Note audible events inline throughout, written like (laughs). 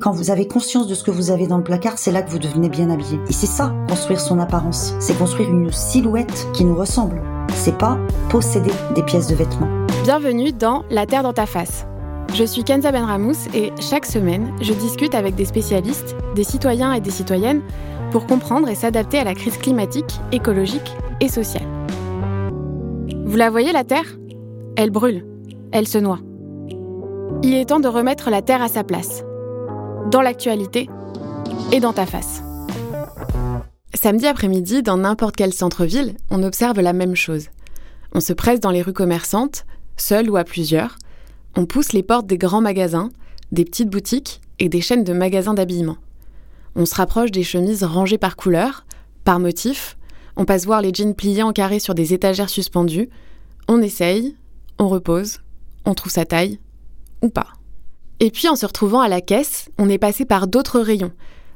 Quand vous avez conscience de ce que vous avez dans le placard, c'est là que vous devenez bien habillé. Et c'est ça, construire son apparence. C'est construire une silhouette qui nous ressemble. C'est pas posséder des pièces de vêtements. Bienvenue dans La Terre dans ta face. Je suis Kenza Benramous et chaque semaine, je discute avec des spécialistes, des citoyens et des citoyennes pour comprendre et s'adapter à la crise climatique, écologique et sociale. Vous la voyez, la Terre? Elle brûle, elle se noie. Il est temps de remettre la Terre à sa place, dans l'actualité et dans ta face. Samedi après-midi, dans n'importe quel centre-ville, on observe la même chose. On se presse dans les rues commerçantes, seul ou à plusieurs. On pousse les portes des grands magasins, des petites boutiques et des chaînes de magasins d'habillement. On se rapproche des chemises rangées par couleur, par motif. On passe voir les jeans pliés en carré sur des étagères suspendues. On essaye, on repose, on trouve sa taille, ou pas. Et puis en se retrouvant à la caisse, on est passé par d'autres rayons,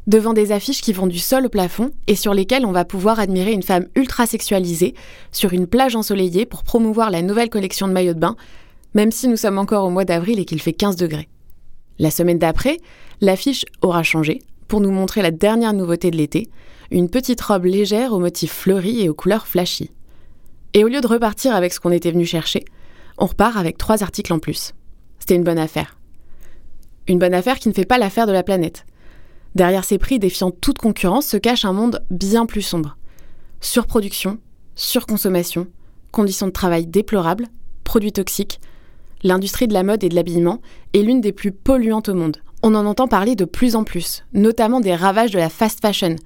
devant des affiches qui vont du sol au plafond et sur lesquelles on va pouvoir admirer une femme ultra sexualisée sur une plage ensoleillée pour promouvoir la nouvelle collection de maillots de bain, même si nous sommes encore au mois d'avril et qu'il fait 15 degrés. La semaine d'après, l'affiche aura changé pour nous montrer la dernière nouveauté de l'été, une petite robe légère aux motifs fleuris et aux couleurs flashy. Et au lieu de repartir avec ce qu'on était venu chercher, on repart avec trois articles en plus. C'était une bonne affaire. Une bonne affaire qui ne fait pas l'affaire de la planète. Derrière ces prix défiant toute concurrence se cache un monde bien plus sombre. Surproduction, surconsommation, conditions de travail déplorables, produits toxiques. L'industrie de la mode et de l'habillement est l'une des plus polluantes au monde. On en entend parler de plus en plus, notamment des ravages de la fast fashion.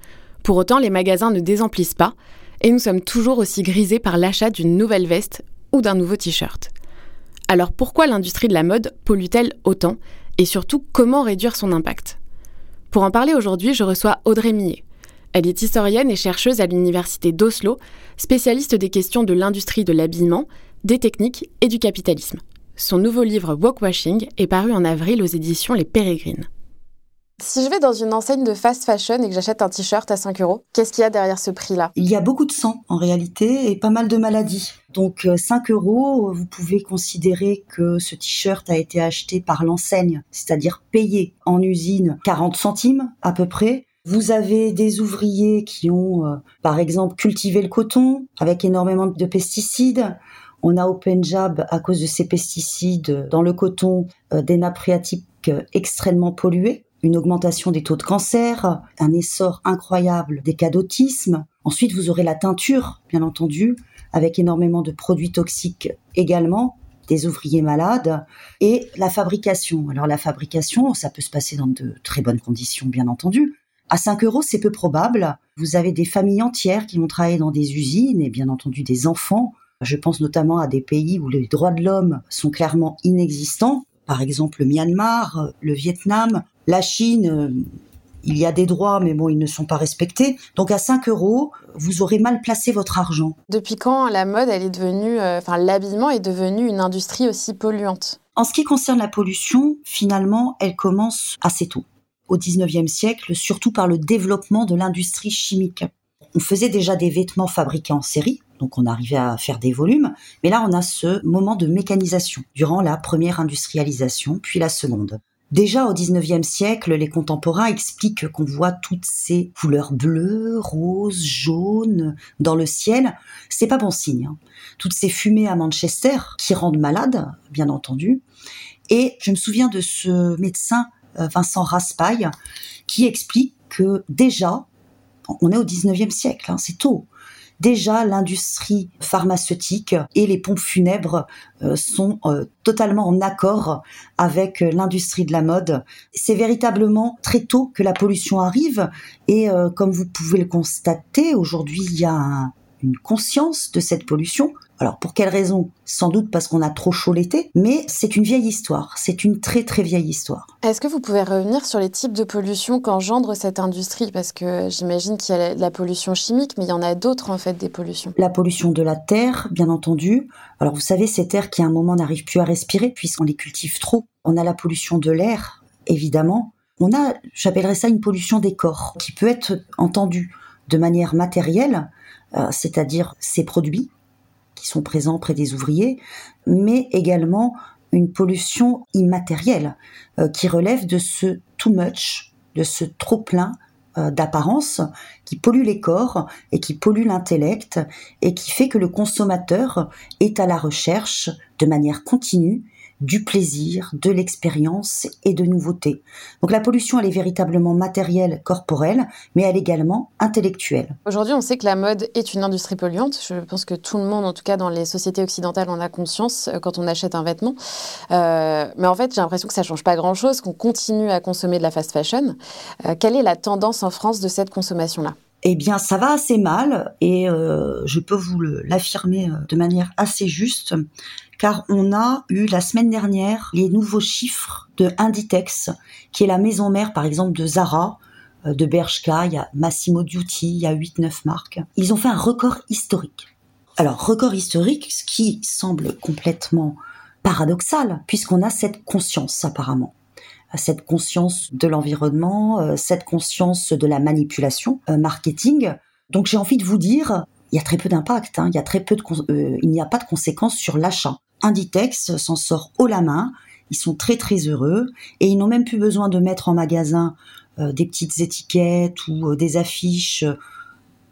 Pour autant, les magasins ne désemplissent pas, et nous sommes toujours aussi grisés par l'achat d'une nouvelle veste ou d'un nouveau t-shirt. Alors pourquoi l'industrie de la mode pollue-t-elle autant Et surtout, comment réduire son impact Pour en parler aujourd'hui, je reçois Audrey Millet. Elle est historienne et chercheuse à l'université d'Oslo, spécialiste des questions de l'industrie de l'habillement, des techniques et du capitalisme. Son nouveau livre Walkwashing est paru en avril aux éditions Les Pérégrines. Si je vais dans une enseigne de fast fashion et que j'achète un t-shirt à 5 euros, qu'est-ce qu'il y a derrière ce prix-là? Il y a beaucoup de sang en réalité et pas mal de maladies. Donc 5 euh, euros, vous pouvez considérer que ce t-shirt a été acheté par l'enseigne, c'est-à-dire payé en usine 40 centimes à peu près. Vous avez des ouvriers qui ont, euh, par exemple, cultivé le coton avec énormément de pesticides. On a au Punjab, à cause de ces pesticides dans le coton, euh, des nappes phréatiques extrêmement polluées une augmentation des taux de cancer, un essor incroyable des cas d'autisme. Ensuite, vous aurez la teinture, bien entendu, avec énormément de produits toxiques également, des ouvriers malades, et la fabrication. Alors la fabrication, ça peut se passer dans de très bonnes conditions, bien entendu. À 5 euros, c'est peu probable. Vous avez des familles entières qui vont travailler dans des usines et bien entendu des enfants. Je pense notamment à des pays où les droits de l'homme sont clairement inexistants. Par exemple, le Myanmar, le Vietnam, la Chine, euh, il y a des droits, mais bon, ils ne sont pas respectés. Donc à 5 euros, vous aurez mal placé votre argent. Depuis quand la mode, elle est devenue, euh, enfin l'habillement est devenu une industrie aussi polluante? En ce qui concerne la pollution, finalement, elle commence assez tôt, au 19e siècle, surtout par le développement de l'industrie chimique. On faisait déjà des vêtements fabriqués en série, donc on arrivait à faire des volumes, mais là on a ce moment de mécanisation durant la première industrialisation, puis la seconde. Déjà au XIXe siècle, les contemporains expliquent qu'on voit toutes ces couleurs bleues, roses, jaunes dans le ciel. C'est pas bon signe. Hein. Toutes ces fumées à Manchester qui rendent malade, bien entendu. Et je me souviens de ce médecin euh, Vincent Raspail qui explique que déjà, on est au XIXe siècle, hein, c'est tôt, déjà l'industrie pharmaceutique et les pompes funèbres euh, sont euh, totalement en accord avec euh, l'industrie de la mode. C'est véritablement très tôt que la pollution arrive et comme vous pouvez le constater, aujourd'hui il y a une conscience de cette pollution alors pour quelle raison? Sans doute parce qu'on a trop chaud l'été, mais c'est une vieille histoire, c'est une très très vieille histoire. Est-ce que vous pouvez revenir sur les types de pollution qu'engendre cette industrie? Parce que j'imagine qu'il y a la pollution chimique, mais il y en a d'autres en fait des pollutions. La pollution de la terre, bien entendu. Alors vous savez, ces terres qui à un moment n'arrivent plus à respirer puisqu'on les cultive trop. On a la pollution de l'air, évidemment. On a, j'appellerais ça une pollution des corps, qui peut être entendue de manière matérielle, c'est-à-dire ces produits qui sont présents près des ouvriers, mais également une pollution immatérielle euh, qui relève de ce too much, de ce trop plein euh, d'apparence qui pollue les corps et qui pollue l'intellect et qui fait que le consommateur est à la recherche de manière continue du plaisir, de l'expérience et de nouveautés. Donc la pollution, elle est véritablement matérielle, corporelle, mais elle est également intellectuelle. Aujourd'hui, on sait que la mode est une industrie polluante. Je pense que tout le monde, en tout cas dans les sociétés occidentales, en a conscience euh, quand on achète un vêtement. Euh, mais en fait, j'ai l'impression que ça change pas grand-chose, qu'on continue à consommer de la fast fashion. Euh, quelle est la tendance en France de cette consommation-là? Eh bien, ça va assez mal et je peux vous l'affirmer de manière assez juste car on a eu la semaine dernière les nouveaux chiffres de Inditex, qui est la maison mère par exemple de Zara, euh, de Bershka, il y a Massimo Dutti, il y a 8-9 marques. Ils ont fait un record historique. Alors, record historique, ce qui semble complètement paradoxal, puisqu'on a cette conscience apparemment cette conscience de l'environnement, euh, cette conscience de la manipulation euh, marketing. Donc j'ai envie de vous dire, il y a très peu d'impact, hein. il y a très peu de, il n'y a pas de conséquences sur l'achat. Inditex s'en sort haut la main. Ils sont très très heureux et ils n'ont même plus besoin de mettre en magasin euh, des petites étiquettes ou euh, des affiches euh,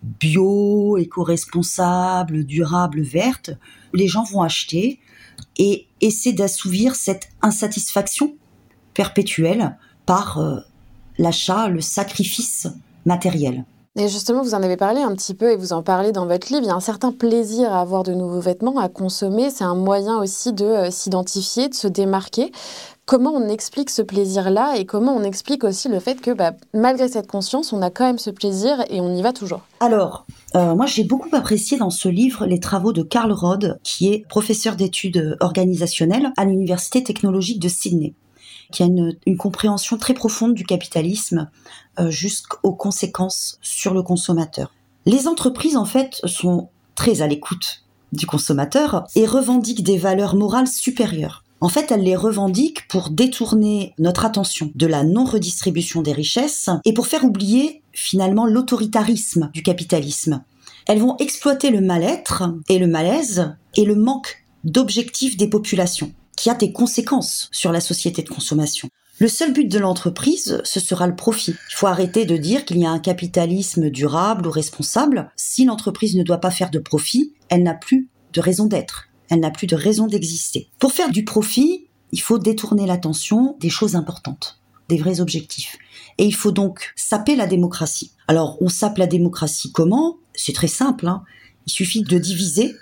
bio, éco-responsables, durables, vertes. Les gens vont acheter et essayer d'assouvir cette insatisfaction perpétuelle par l'achat, le sacrifice matériel. Et justement, vous en avez parlé un petit peu et vous en parlez dans votre livre. Il y a un certain plaisir à avoir de nouveaux vêtements, à consommer. C'est un moyen aussi de euh, s'identifier, de se démarquer. Comment on explique ce plaisir-là et comment on explique aussi le fait que bah, malgré cette conscience, on a quand même ce plaisir et on y va toujours? Alors, euh, moi j'ai beaucoup apprécié dans ce livre les travaux de Karl Rode, qui est professeur d'études organisationnelles à l'Université technologique de Sydney qui a une, compréhension très profonde du capitalisme euh, jusqu'aux conséquences sur le consommateur. Les entreprises, en fait, sont très à l'écoute du consommateur et revendiquent des valeurs morales supérieures. En fait, elles les revendiquent pour détourner notre attention de la non-redistribution des richesses et pour faire oublier finalement l'autoritarisme du capitalisme. Elles vont exploiter le mal-être et le malaise et le manque d'objectifs des populations qui a des conséquences sur la société de consommation. Le seul but de l'entreprise, ce sera le profit. Il faut arrêter de dire qu'il y a un capitalisme durable ou responsable. Si l'entreprise ne doit pas faire de profit, elle n'a plus de raison d'être. Elle n'a plus de raison d'exister. Pour faire du profit, il faut détourner l'attention des choses importantes, des vrais objectifs. Et il faut donc saper la démocratie. Alors, on sape la démocratie comment? C'est très simple. Hein. il suffit de diviser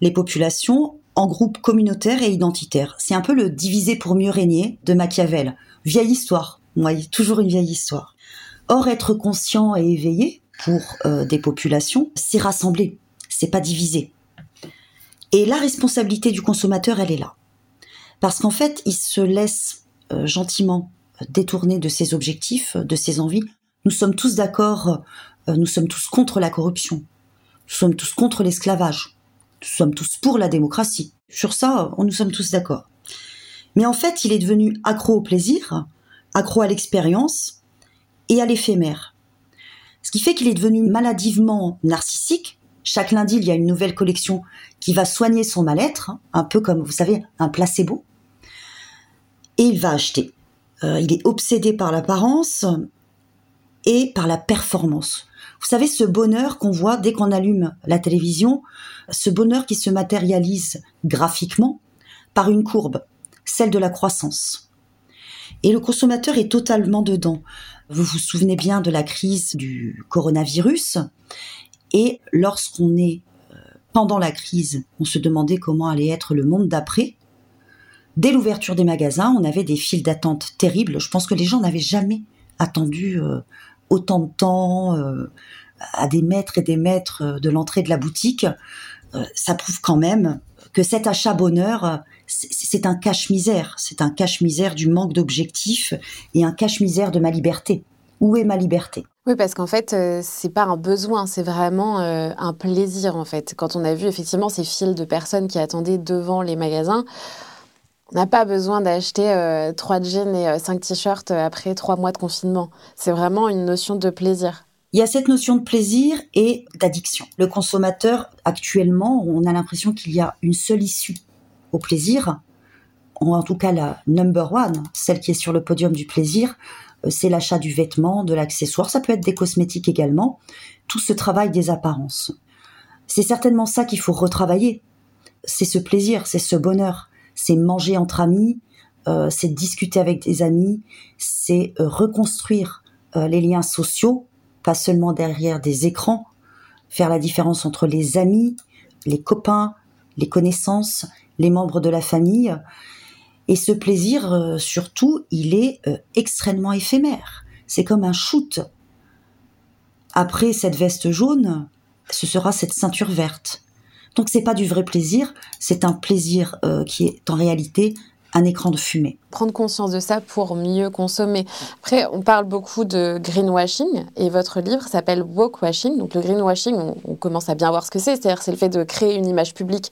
les populations en groupes communautaires et identitaires. C'est un peu le diviser pour mieux régner de Machiavel. Vieille histoire. Toujours une vieille histoire. Or, être conscient et éveillé pour euh, des populations, c'est rassembler, c'est pas diviser. Et la responsabilité du consommateur, elle est là. Parce qu'en fait, il se laisse euh, gentiment détourner de ses objectifs, de ses envies. Nous sommes tous d'accord, euh, nous sommes tous contre la corruption. Nous sommes tous contre l'esclavage nous sommes tous pour la démocratie. Sur ça, nous sommes tous d'accord. Mais en fait, il est devenu accro au plaisir, accro à l'expérience et à l'éphémère. Ce qui fait qu'il est devenu maladivement narcissique. Chaque lundi, il y a une nouvelle collection qui va soigner son mal-être, un peu comme, vous savez, un placebo. Et il va acheter. Euh, il est obsédé par l'apparence et par la performance. Vous savez, ce bonheur qu'on voit dès qu'on allume la télévision, ce bonheur qui se matérialise graphiquement par une courbe, celle de la croissance. Et le consommateur est totalement dedans. Vous vous souvenez bien de la crise du coronavirus. Et lorsqu'on est euh, pendant la crise, on se demandait comment allait être le monde d'après. Dès l'ouverture des magasins, on avait des files d'attente terribles. Je pense que les gens n'avaient jamais attendu euh, autant de temps euh, à des mètres et des mètres euh, de l'entrée de la boutique, euh, ça prouve quand même que cet achat bonheur, c'est un cache-misère. C'est un cache-misère du manque d'objectifs et un cache-misère de ma liberté. Où est ma liberté? Oui, parce qu'en fait, c'est pas un besoin, c'est vraiment un plaisir en fait. Quand on a vu effectivement ces files de personnes qui attendaient devant les magasins, on n'a pas besoin d'acheter euh, trois jeans et euh, cinq t-shirts euh, après trois mois de confinement. C'est vraiment une notion de plaisir. Il y a cette notion de plaisir et d'addiction. Le consommateur, actuellement, on a l'impression qu'il y a une seule issue au plaisir, en tout cas la number one, celle qui est sur le podium du plaisir, euh, c'est l'achat du vêtement, de l'accessoire, ça peut être des cosmétiques également, tout ce travail des apparences. C'est certainement ça qu'il faut retravailler. C'est ce plaisir, c'est ce bonheur, c'est manger entre amis, euh, c'est discuter avec des amis, c'est euh, reconstruire les liens sociaux, pas seulement derrière des écrans, faire la différence entre les amis, les copains, les connaissances, les membres de la famille. Et ce plaisir, euh, surtout, il est euh, extrêmement éphémère. C'est comme un shoot. Après cette veste jaune, ce sera cette ceinture verte. Donc c'est pas du vrai plaisir, c'est un plaisir euh, qui est en réalité un écran de fumée. Prendre conscience de ça pour mieux consommer. Après, on parle beaucoup de greenwashing et votre livre s'appelle Walkwashing. Donc le greenwashing, on, on, commence à bien voir ce que c'est. C'est-à-dire c'est le fait de créer une image publique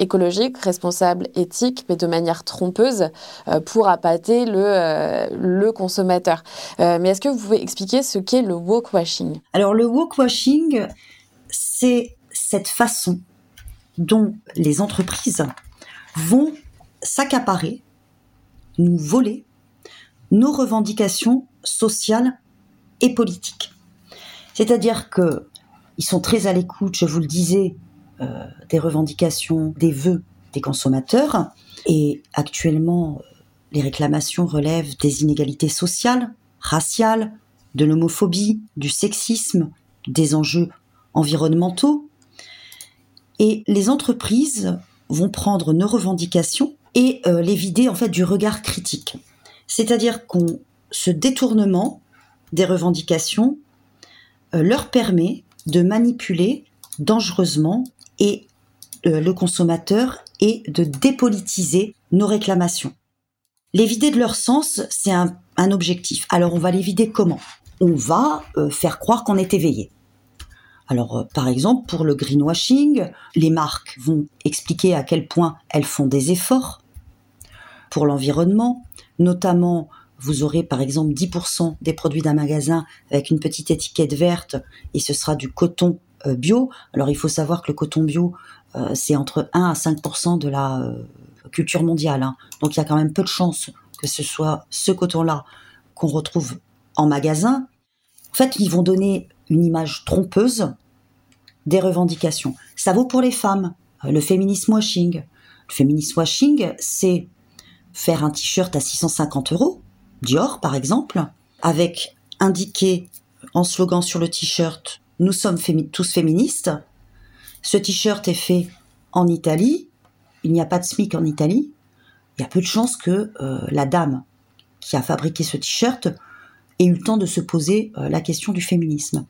écologique, responsable, éthique, mais de manière trompeuse euh, pour appâter le, euh, le consommateur. Euh, mais est-ce que vous pouvez expliquer ce qu'est le walkwashing Alors le walkwashing, c'est cette façon dont les entreprises vont s'accaparer, nous voler nos revendications sociales et politiques. C'est-à-dire que ils sont très à l'écoute, je vous le disais, euh, des revendications, des vœux des consommateurs. Et actuellement, les réclamations relèvent des inégalités sociales, raciales, de l'homophobie, du sexisme, des enjeux environnementaux. Et les entreprises vont prendre nos revendications et euh, les vider en fait du regard critique. C'est-à-dire qu'on ce détournement des revendications euh, leur permet de manipuler dangereusement et euh, le consommateur et de dépolitiser nos réclamations. Les vider de leur sens, c'est un, objectif. Alors on va les vider comment? On va faire croire qu'on est éveillé. Alors euh, par exemple pour le greenwashing, les marques vont expliquer à quel point elles font des efforts pour l'environnement, notamment vous aurez par exemple 10% des produits d'un magasin avec une petite étiquette verte et ce sera du coton euh, bio. Alors il faut savoir que le coton bio, euh, c'est entre 1 à 5% de la culture mondiale. Hein. Donc il y a quand même peu de chances que ce soit ce coton-là qu'on retrouve en magasin. En fait, ils vont donner une image trompeuse des revendications. Ça vaut pour les femmes. Le féminisme washing. Le féminisme washing, c'est faire un t-shirt à 650 euros, Dior par exemple, avec indiqué en slogan sur le t-shirt nous sommes tous féministes. Ce t-shirt est fait en Italie. Il n'y a pas de SMIC en Italie. Il y a peu de chances que euh, la dame qui a fabriqué ce t-shirt ait eu le temps de se poser euh, la question du féminisme.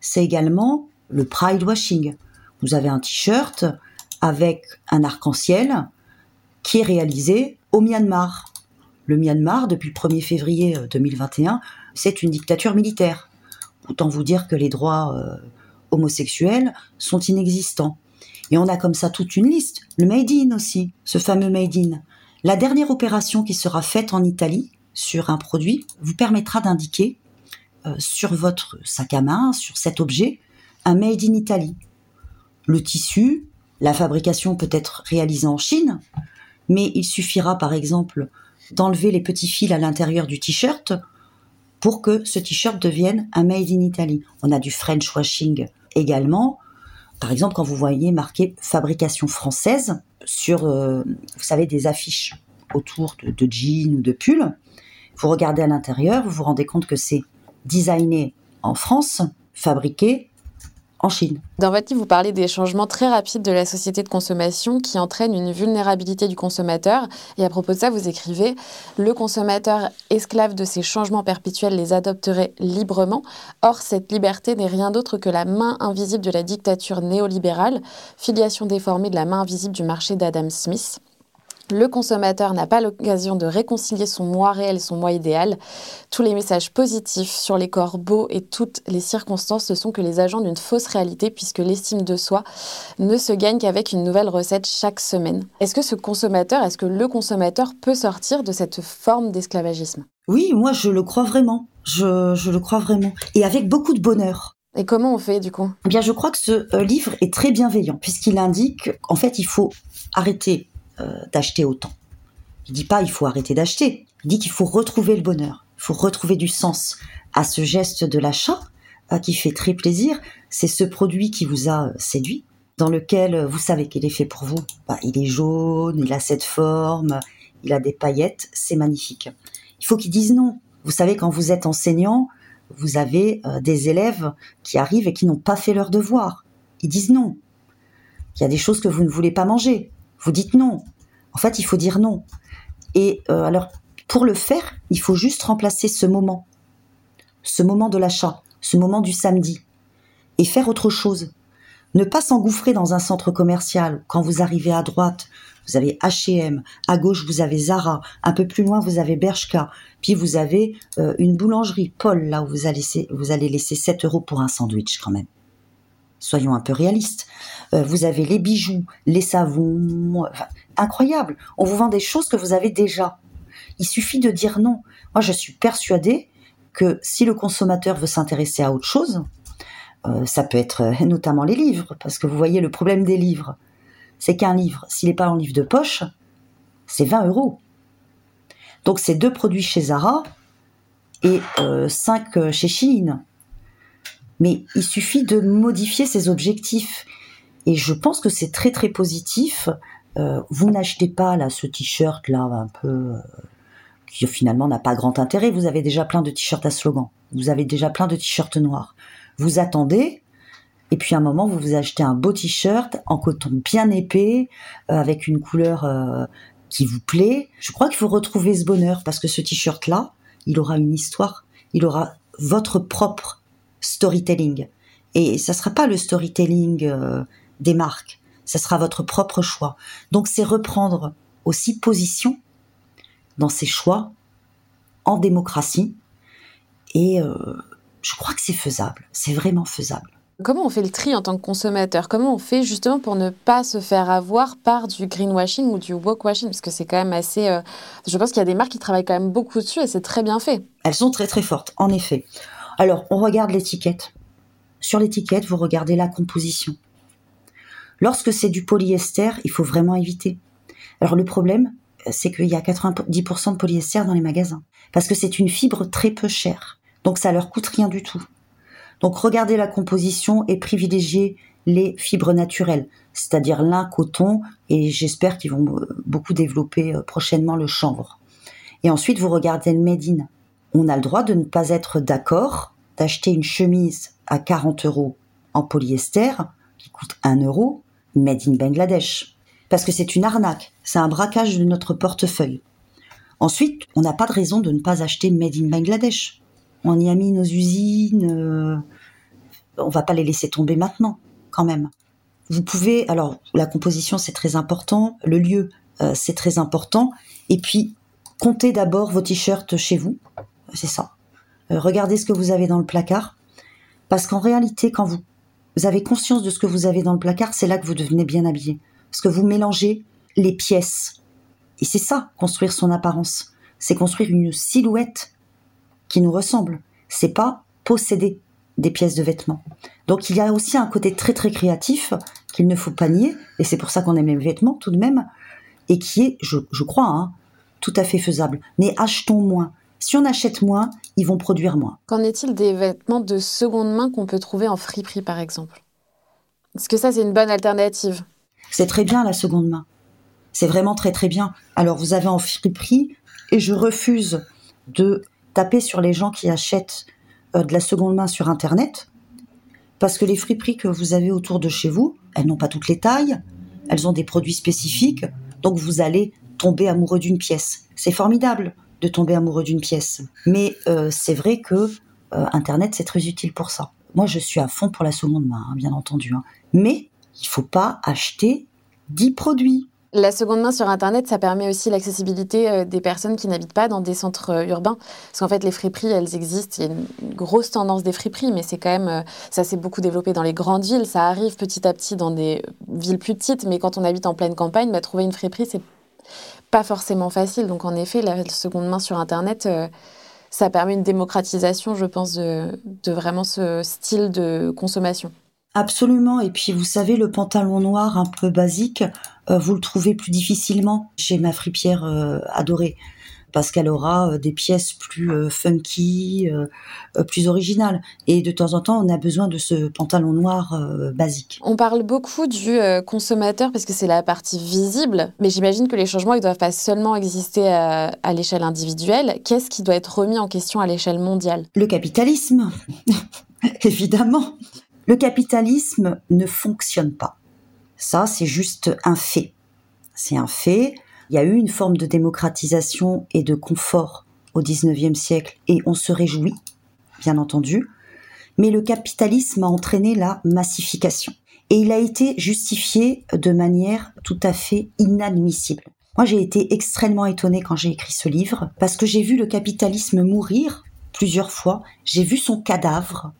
C'est également le pride washing. Vous avez un t-shirt avec un arc-en-ciel qui est réalisé au Myanmar. Le Myanmar, depuis le 1er février 2021, euh, c'est une dictature militaire. Autant vous dire que les droits euh, homosexuels sont inexistants. Et on a comme ça toute une liste. Le Made in aussi, ce fameux Made in. La dernière opération qui sera faite en Italie sur un produit vous permettra d'indiquer euh, sur votre sac à main, sur cet objet, un Made in Italy. Le tissu, la fabrication peut être réalisée en Chine, mais il suffira par exemple d'enlever les petits fils à l'intérieur du t-shirt pour que ce t-shirt devienne un made in Italy. On a du French washing également. Par exemple, quand vous voyez marqué fabrication française sur, euh, vous savez, des affiches autour de, de jeans ou de pulls, vous regardez à l'intérieur, vous vous rendez compte que c'est designé en France, fabriqué en Chine. Dans votre livre, vous parlez des changements très rapides de la société de consommation qui entraînent une vulnérabilité du consommateur. Et à propos de ça, vous écrivez Le consommateur, esclave de ces changements perpétuels, les adopterait librement. Or, cette liberté n'est rien d'autre que la main invisible de la dictature néolibérale, filiation déformée de la main invisible du marché d'Adam Smith. Le consommateur n'a pas l'occasion de réconcilier son moi réel et son moi idéal. Tous les messages positifs sur les corps beaux et toutes les circonstances ne sont que les agents d'une fausse réalité puisque l'estime de soi ne se gagne qu'avec une nouvelle recette chaque semaine. Est-ce que ce consommateur, est-ce que le consommateur peut sortir de cette forme d'esclavagisme? Oui, moi je le crois vraiment. Je, je, le crois vraiment. Et avec beaucoup de bonheur. Et comment on fait du coup? Eh Bien, je crois que ce euh, livre est très bienveillant puisqu'il indique qu'en fait, il faut arrêter d'acheter autant. Il dit pas il faut arrêter d'acheter. Il dit qu'il faut retrouver le bonheur. Il faut retrouver du sens à ce geste de l'achat euh, qui fait très plaisir. C'est ce produit qui vous a séduit, dans lequel vous savez qu'il est fait pour vous. Bah, il est jaune, il a cette forme, il a des paillettes, c'est magnifique. Il faut qu'ils disent non. Vous savez, quand vous êtes enseignant, vous avez euh, des élèves qui arrivent et qui n'ont pas fait leur devoir. Ils disent non. Il y a des choses que vous ne voulez pas manger. Vous dites non. En fait, il faut dire non. Et euh, alors, pour le faire, il faut juste remplacer ce moment, ce moment de l'achat, ce moment du samedi, et faire autre chose. Ne pas s'engouffrer dans un centre commercial. Quand vous arrivez à droite, vous avez H&M, à gauche vous avez Zara, un peu plus loin vous avez Bershka, puis vous avez euh, une boulangerie Paul là où vous allez, vous allez laisser 7 euros pour un sandwich quand même. Soyons un peu réalistes. Euh, vous avez les bijoux, les savons, incroyable. On vous vend des choses que vous avez déjà. Il suffit de dire non. Moi, je suis persuadée que si le consommateur veut s'intéresser à autre chose, euh, ça peut être euh, notamment les livres, parce que vous voyez le problème des livres, c'est qu'un livre, s'il n'est pas en livre de poche, c'est 20 euros. Donc c'est deux produits chez Zara et cinq chez Chine. Mais il suffit de modifier ses objectifs. Et je pense que c'est très très positif. vous n'achetez pas là ce t-shirt là un peu qui finalement n'a pas grand intérêt. Vous avez déjà plein de t-shirts à slogan. Vous avez déjà plein de t-shirts noirs vous attendez, et puis à un moment, vous vous achetez un beau t-shirt en coton bien épais, euh, avec une couleur euh, qui vous plaît. Je crois qu'il faut retrouver ce bonheur, parce que ce t-shirt-là, il aura une histoire, il aura votre propre storytelling. Et ça sera pas le storytelling euh, des marques, ça sera votre propre choix. Donc c'est reprendre aussi position dans ces choix en démocratie et je crois que c'est faisable. C'est vraiment faisable. Comment on fait le tri en tant que consommateur? Comment on fait justement pour ne pas se faire avoir par du greenwashing ou du washing Parce que c'est quand même assez. Euh, je pense qu'il y a des marques qui travaillent quand même beaucoup dessus et c'est très bien fait. Elles sont très très fortes, en effet. Alors, on regarde l'étiquette. Sur l'étiquette, vous regardez la composition. Lorsque c'est du polyester, il faut vraiment éviter. Alors, le problème, c'est qu'il y a 90% de polyester dans les magasins. Parce que c'est une fibre très peu chère. Donc ça leur coûte rien du tout. Donc regardez la composition et privilégiez les fibres naturelles, c'est-à-dire lin, coton, et j'espère qu'ils vont beaucoup développer euh, prochainement le chanvre. Et ensuite, vous regardez le made in. On a le droit de ne pas être d'accord d'acheter une chemise à 40 euros en polyester, qui coûte 1 euro, made in Bangladesh. Parce que c'est une arnaque, c'est un braquage de notre portefeuille. Ensuite, on n'a pas de raison de ne pas acheter made in Bangladesh on y a mis nos usines, euh, on va pas les laisser tomber maintenant, quand même. Vous pouvez, alors la composition c'est très important, le lieu euh, c'est très important, et puis comptez d'abord vos t-shirts chez vous, c'est ça. Euh, regardez ce que vous avez dans le placard, parce qu'en réalité quand vous, avez conscience de ce que vous avez dans le placard, c'est là que vous devenez bien habillé, parce que vous mélangez les pièces, et c'est ça construire son apparence, c'est construire une silhouette qui nous ressemble. C'est pas posséder des pièces de vêtements. Donc il y a aussi un côté très très créatif qu'il ne faut pas nier, et c'est pour ça qu'on aime les vêtements tout de même, et qui est, je, crois, hein, tout à fait faisable. Mais achetons moins. Si on achète moins, ils vont produire moins. Qu'en est-il des vêtements de seconde main qu'on peut trouver en friperie, par exemple? Est-ce que ça, c'est une bonne alternative? C'est très bien la seconde main. C'est vraiment très très bien. Alors vous avez en friperie, et je refuse de taper sur les gens qui achètent euh, de la seconde main sur Internet, parce que les friperies que vous avez autour de chez vous, elles n'ont pas toutes les tailles, elles ont des produits spécifiques, donc vous allez tomber amoureux d'une pièce. C'est formidable de tomber amoureux d'une pièce, mais euh, c'est vrai que euh, Internet c'est très utile pour ça. Moi je suis à fond pour la seconde main, bien entendu, hein. mais il faut pas acheter 10 produits. La seconde main sur Internet, ça permet aussi l'accessibilité euh, des personnes qui n'habitent pas dans des centres urbains. Parce qu'en fait, les friperies, elles existent. Il y a une grosse tendance des friperies, mais c'est quand même, ça s'est beaucoup développé dans les grandes villes. Ça arrive petit à petit dans des villes plus petites, mais quand on habite en pleine campagne, bah, trouver une friperie, c'est pas forcément facile. Donc en effet, la seconde main sur Internet, ça permet une démocratisation, je pense, de vraiment ce style de consommation. Absolument. Et puis, vous savez, le pantalon noir un peu basique, euh, vous le trouvez plus difficilement chez ma fripière euh, adorée. Parce qu'elle aura des pièces plus funky, plus originales. Et de temps en temps, on a besoin de ce pantalon noir basique. On parle beaucoup du consommateur parce que c'est la partie visible, mais j'imagine que les changements, ils doivent pas seulement exister à, à l'échelle individuelle. Qu'est-ce qui doit être remis en question à l'échelle mondiale? Le capitalisme, (laughs) évidemment. Le capitalisme ne fonctionne pas. Ça, c'est juste un fait. C'est un fait. Il y a eu une forme de démocratisation et de confort au XIXe siècle et on se réjouit, bien entendu. Mais le capitalisme a entraîné la massification. Et il a été justifié de manière tout à fait inadmissible. Moi, j'ai été extrêmement étonnée quand j'ai écrit ce livre parce que j'ai vu le capitalisme mourir plusieurs fois. J'ai vu son cadavre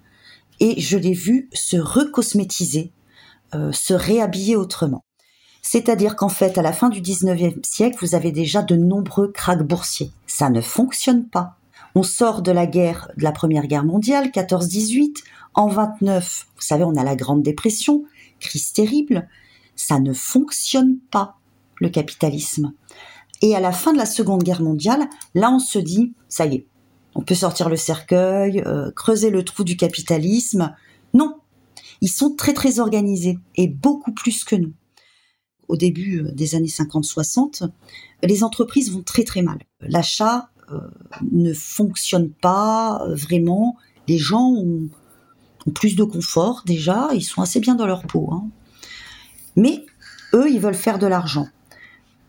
et je l'ai vu se recosmétiser, euh, se réhabiller autrement. C'est-à-dire qu'en fait, à la fin du 19e siècle, vous avez déjà de nombreux krachs boursiers. Ça ne fonctionne pas. On sort de la guerre, de la Première Guerre mondiale, 14-18. En 29, vous savez, on a la Grande Dépression, crise terrible. Ça ne fonctionne pas, le capitalisme. Et à la fin de la Seconde Guerre mondiale, là, on se dit, ça y est, on peut sortir le cercueil, euh, creuser le trou du capitalisme. Non, ils sont très très organisés et beaucoup plus que nous. Au début euh, des années 50-60, les entreprises vont très très mal. L'achat euh, ne fonctionne pas vraiment. Les gens ont, plus de confort déjà, ils sont assez bien dans leur peau. Hein. Mais eux, ils veulent faire de l'argent.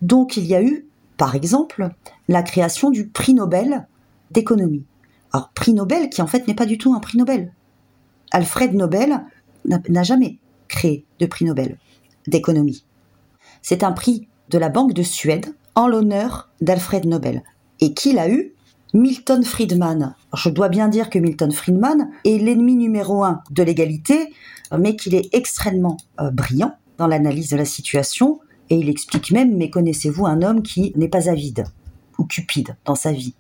Donc il y a eu, par exemple, la création du prix Nobel d'économie. Alors, prix Nobel qui en fait n'est pas du tout un prix Nobel. Alfred Nobel n'a jamais créé de prix Nobel d'économie. C'est un prix de la Banque de Suède en l'honneur d'Alfred Nobel. Et qui l'a eu Milton Friedman. je dois bien dire que Milton Friedman est l'ennemi numéro un de l'égalité, mais qu'il est extrêmement euh, brillant dans l'analyse de la situation. Et il explique même, mais connaissez-vous un homme qui n'est pas avide ou cupide dans sa vie?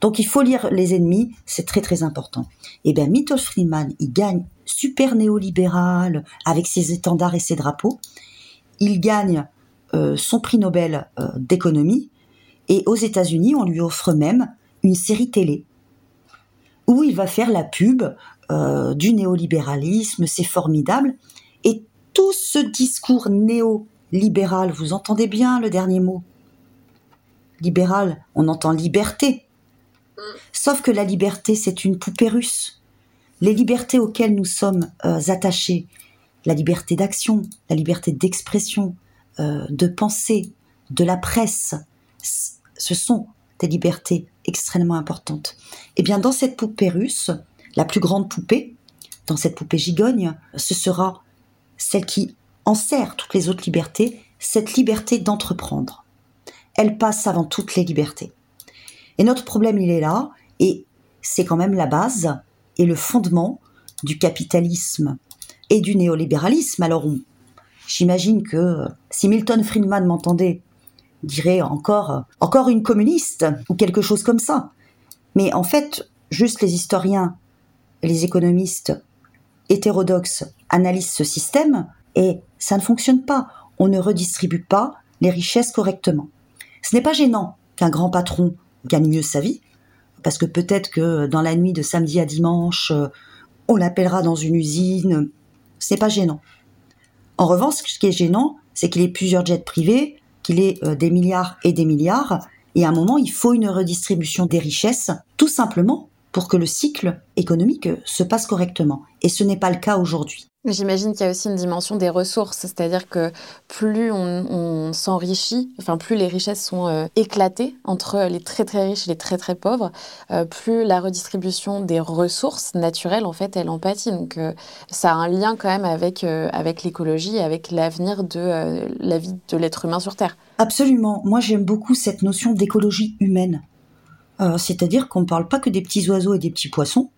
Donc il faut lire Les Ennemis, c'est très très important. Et eh bien Milton Friedman, il gagne super néolibéral avec ses étendards et ses drapeaux. Il gagne son prix Nobel euh, d'économie et aux États-Unis, on lui offre même une série télé où il va faire la pub euh, du néolibéralisme, c'est formidable. Et tout ce discours néolibéral, vous entendez bien le dernier mot? Libéral, on entend liberté, Sauf que la liberté, c'est une poupée russe. Les libertés auxquelles nous sommes euh, attachés, la liberté d'action, la liberté d'expression, euh, de pensée, de la presse, ce sont des libertés extrêmement importantes. Et eh bien, dans cette poupée russe, la plus grande poupée, dans cette poupée gigogne, ce sera celle qui enserre toutes les autres libertés, cette liberté d'entreprendre. Elle passe avant toutes les libertés. Et notre problème, il est là, et c'est quand même la base et le fondement du capitalisme et du néolibéralisme. Alors, j'imagine que si Milton Friedman m'entendait, dirait encore, encore une communiste ou quelque chose comme ça. Mais en fait, juste les historiens, les économistes hétérodoxes analysent ce système et ça ne fonctionne pas. On ne redistribue pas les richesses correctement. Ce n'est pas gênant qu'un grand patron gagne mieux sa vie, parce que peut-être que dans la nuit de samedi à dimanche, euh, on l'appellera dans une usine. C'est pas gênant. En revanche, ce qui est gênant, c'est qu'il ait plusieurs jets privés, qu'il ait euh, des milliards et des milliards, et à un moment, il faut une redistribution des richesses, tout simplement pour que le cycle économique se passe correctement. Et ce n'est pas le cas aujourd'hui. J'imagine qu'il y a aussi une dimension des ressources, c'est-à-dire que plus on, s'enrichit, enfin plus les richesses sont euh, éclatées entre les très très riches et les très très pauvres, euh, plus la redistribution des ressources naturelles en fait elle en pâtit. Donc euh, ça a un lien quand même avec avec l'écologie, avec l'avenir de la vie de l'être humain sur Terre. Absolument. Moi j'aime beaucoup cette notion d'écologie humaine, c'est-à-dire qu'on ne parle pas que des petits oiseaux et des petits poissons,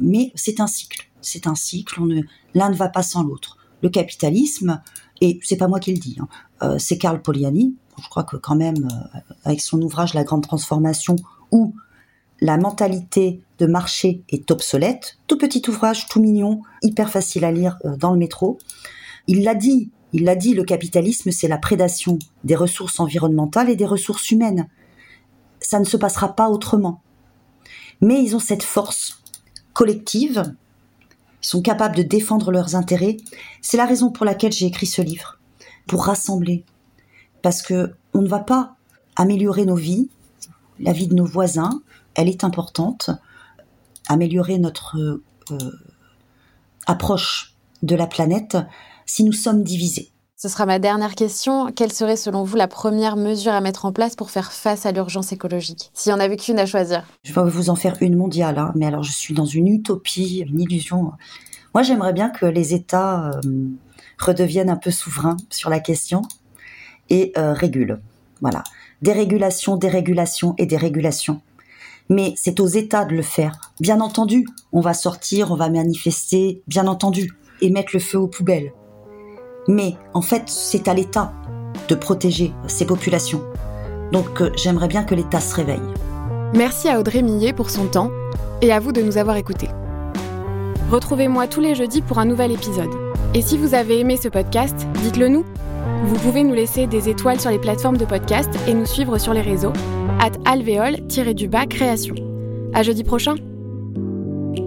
mais c'est un cycle c'est un cycle, l'un ne va pas sans l'autre. Le capitalisme, et c'est pas moi qui le dis, hein, euh, c'est Karl Poliani, je crois que quand même, euh, avec son ouvrage La Grande Transformation, où la mentalité de marché est obsolète, tout petit ouvrage, tout mignon, hyper facile à lire euh, dans le métro, il l'a dit, il l'a dit, le capitalisme, c'est la prédation des ressources environnementales et des ressources humaines. ça ne se passera pas autrement. Mais ils ont cette force collective, sont capables de défendre leurs intérêts. C'est la raison pour laquelle j'ai écrit ce livre, pour rassembler. Parce que on ne va pas améliorer nos vies, la vie de nos voisins, elle est importante. Améliorer notre euh, approche de la planète si nous sommes divisés. Ce sera ma dernière question. Quelle serait selon vous la première mesure à mettre en place pour faire face à l'urgence écologique? S'il y en avait qu'une à choisir. Je vais vous en faire une mondiale, hein, mais alors je suis dans une utopie, une illusion. Moi j'aimerais bien que les États euh, redeviennent un peu souverains sur la question et euh, régulent. Voilà. Dérégulation, dérégulation et dérégulation. Mais c'est aux États de le faire. Bien entendu, on va sortir, on va manifester, bien entendu, et mettre le feu aux poubelles. Mais en fait, c'est à l'État de protéger ces populations. Donc euh, j'aimerais bien que l'État se réveille. Merci à Audrey Millet pour son temps et à vous de nous avoir écoutés. Retrouvez-moi tous les jeudis pour un nouvel épisode. Et si vous avez aimé ce podcast, dites-le nous. Vous pouvez nous laisser des étoiles sur les plateformes de podcast et nous suivre sur les réseaux at alvéole-du-bas création. À jeudi prochain.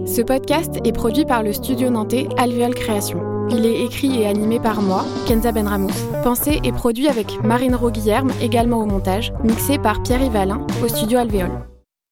Ce podcast est produit par le studio nantais Alvéole Création. Il est écrit et animé par moi, Kenza Benramous. Pensé et produit avec Marine Roguillerme, également au montage, mixé par Pierre Yvalin au studio Alvéole.